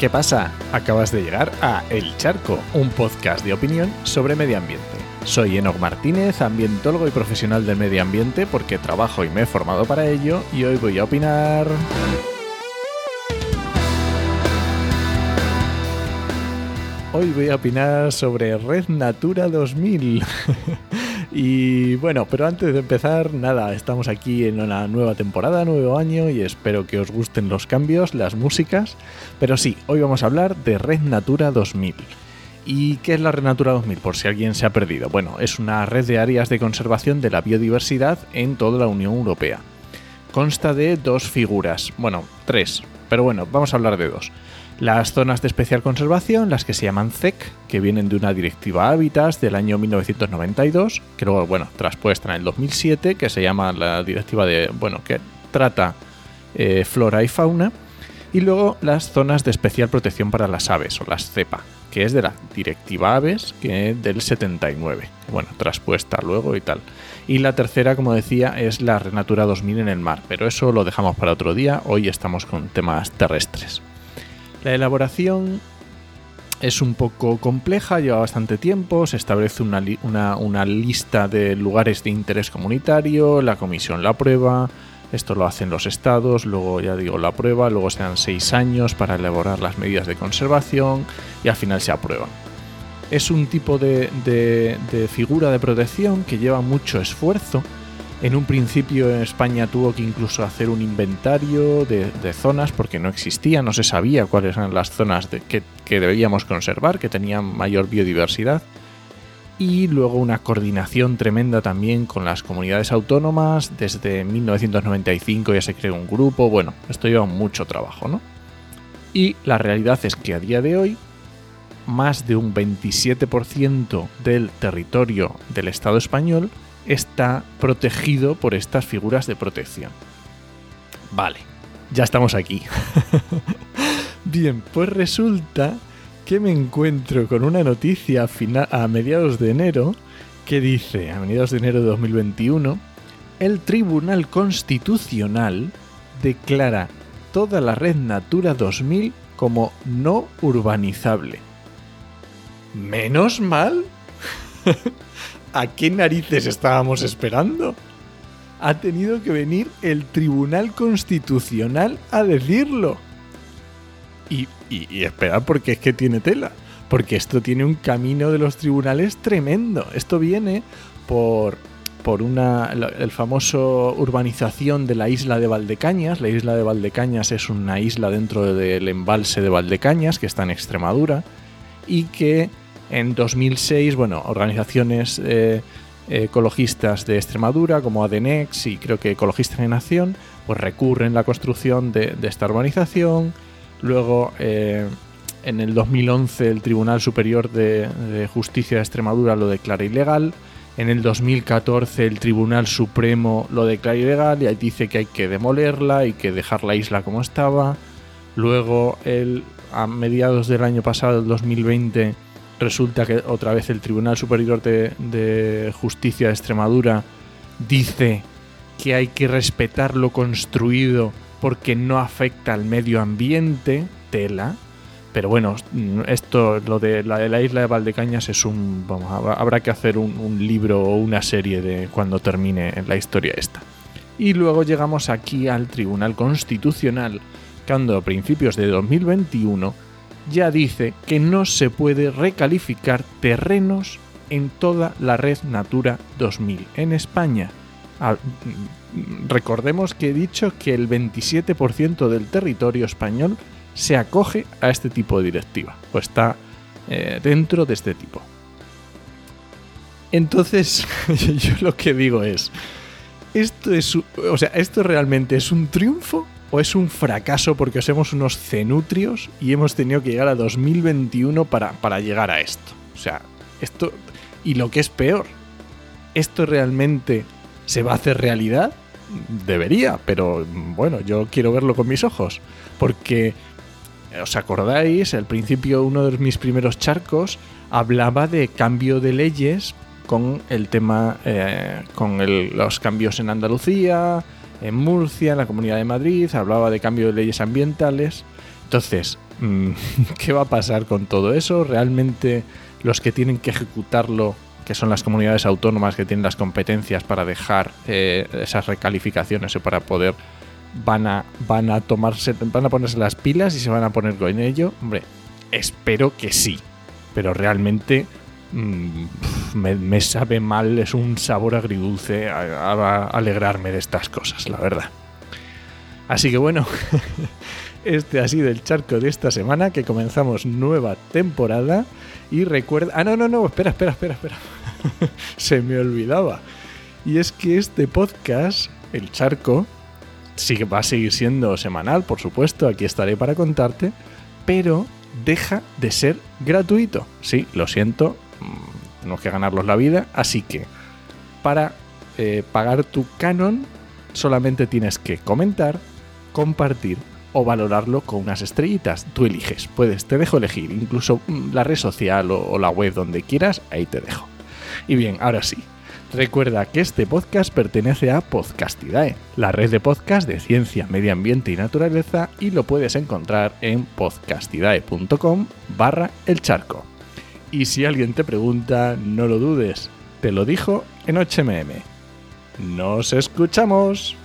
¿Qué pasa? Acabas de llegar a El Charco, un podcast de opinión sobre medio ambiente. Soy Enoc Martínez, ambientólogo y profesional del medio ambiente porque trabajo y me he formado para ello y hoy voy a opinar... Hoy voy a opinar sobre Red Natura 2000. y bueno, pero antes de empezar, nada, estamos aquí en una nueva temporada, nuevo año y espero que os gusten los cambios, las músicas. Pero sí, hoy vamos a hablar de Red Natura 2000. ¿Y qué es la Red Natura 2000? Por si alguien se ha perdido. Bueno, es una red de áreas de conservación de la biodiversidad en toda la Unión Europea. Consta de dos figuras, bueno, tres, pero bueno, vamos a hablar de dos. Las zonas de especial conservación, las que se llaman CEC, que vienen de una directiva Hábitats del año 1992, que luego, bueno, traspuesta en el 2007, que se llama la directiva de, bueno, que trata eh, flora y fauna. Y luego las zonas de especial protección para las aves, o las CEPA, que es de la directiva Aves, que es del 79. Bueno, traspuesta luego y tal. Y la tercera, como decía, es la Renatura 2000 en el mar, pero eso lo dejamos para otro día. Hoy estamos con temas terrestres. La elaboración es un poco compleja, lleva bastante tiempo, se establece una, lista de lugares de interés comunitario, la comisión la aprueba, esto lo hacen los estados, luego ya digo la prueba, luego se dan seis años para elaborar las medidas de conservación y al final se aprueban. Es un tipo de figura de protección que lleva mucho esfuerzo, en un principio en España tuvo que incluso hacer un inventario de, zonas porque no existía, no se sabía cuáles eran las zonas que, debíamos conservar, que tenían mayor biodiversidad. Y luego una coordinación tremenda también con las comunidades autónomas. Desde 1995 ya se creó un grupo. Bueno, esto lleva mucho trabajo, ¿no? Y la realidad es que a día de hoy más de un 27% del territorio del Estado español está protegido por estas figuras de protección. Vale, ya estamos aquí. Bien, pues resulta que me encuentro con una noticia a, mediados de enero que dice, a mediados de enero de 2021, el Tribunal Constitucional declara toda la red Natura 2000 como no urbanizable. Menos mal. ¿A qué narices estábamos esperando? Ha tenido que venir el Tribunal Constitucional a decirlo. Y, y, esperar porque es que tiene tela. Porque esto tiene un camino de los tribunales tremendo. Esto viene por, por una, el famoso urbanización de la isla de Valdecañas. La isla de Valdecañas es una isla dentro del embalse de Valdecañas que está en Extremadura y que en 2006, bueno, organizaciones eh, ecologistas de Extremadura como ADNEX y creo que Ecologistas en Nación, pues recurren la construcción de, esta urbanización. Luego, eh, en el 2011, el Tribunal Superior de, Justicia de Extremadura lo declara ilegal. En el 2014 el Tribunal Supremo lo declara ilegal y dice que hay que demolerla y que dejar la isla como estaba. Luego, a mediados del año pasado, el 2020, resulta que otra vez el Tribunal Superior de, Justicia de Extremadura dice que hay que respetar lo construido porque no afecta al medio ambiente, tela. Pero bueno, esto, lo de la, de la isla de Valdecañas es un. Vamos, habrá que hacer un, libro o una serie de cuando termine la historia esta. Y luego llegamos aquí al Tribunal Constitucional, cuando a principios de 2021 ya dice que no se puede recalificar terrenos en toda la red Natura 2000 en España. Recordemos que he dicho que el 27% del territorio español se acoge a este tipo de directiva o está eh, dentro de este tipo. Entonces, yo lo que digo es, esto es, o sea, esto realmente es un triunfo o es un fracaso porque somos unos cenutrios y hemos tenido que llegar a 2021 para, para llegar a esto. O sea, esto... Y lo que es peor, ¿esto realmente se va a hacer realidad? Debería, pero bueno, yo quiero verlo con mis ojos. Porque, ¿os acordáis? Al principio uno de mis primeros charcos hablaba de cambio de leyes con el tema, eh, con los cambios en Andalucía, en Murcia, en la Comunidad de Madrid, hablaba de cambio de leyes ambientales. Entonces, mm, ¿qué va a pasar con todo eso? ¿Realmente los que tienen que ejecutarlo, que son las comunidades autónomas que tienen las competencias para dejar eh, esas recalificaciones o para poder van a, van a tomarse, van a ponerse las pilas y se van a poner con ello? Hombre, espero que sí. Pero realmente mm, me, sabe mal, es un sabor agridulce alegrarme de estas cosas, la verdad. Así que bueno, este ha sido el charco de esta semana, que comenzamos nueva temporada. Y recuerda... Ah, no, no, no, espera, espera, espera, espera. Se me olvidaba. Y es que este podcast, El Charco, sí que va a seguir siendo semanal, por supuesto, aquí estaré para contarte, pero deja de ser gratuito. Sí, lo siento, mm, tenemos que ganarlos la vida, así que para eh, pagar tu canon solamente tienes que comentar, compartir o valorarlo con unas estrellitas. Tú eliges, puedes, te dejo elegir, incluso mm, la red social o la web donde quieras, ahí te dejo. Y bien, ahora sí, Recuerda que este podcast pertenece a Podcastidae, la red de podcast de ciencia, medio ambiente y naturaleza, y lo puedes encontrar en podcastidae.com barra el charco. Y si alguien te pregunta, no lo dudes, te lo dijo en HMM. ¡Nos escuchamos!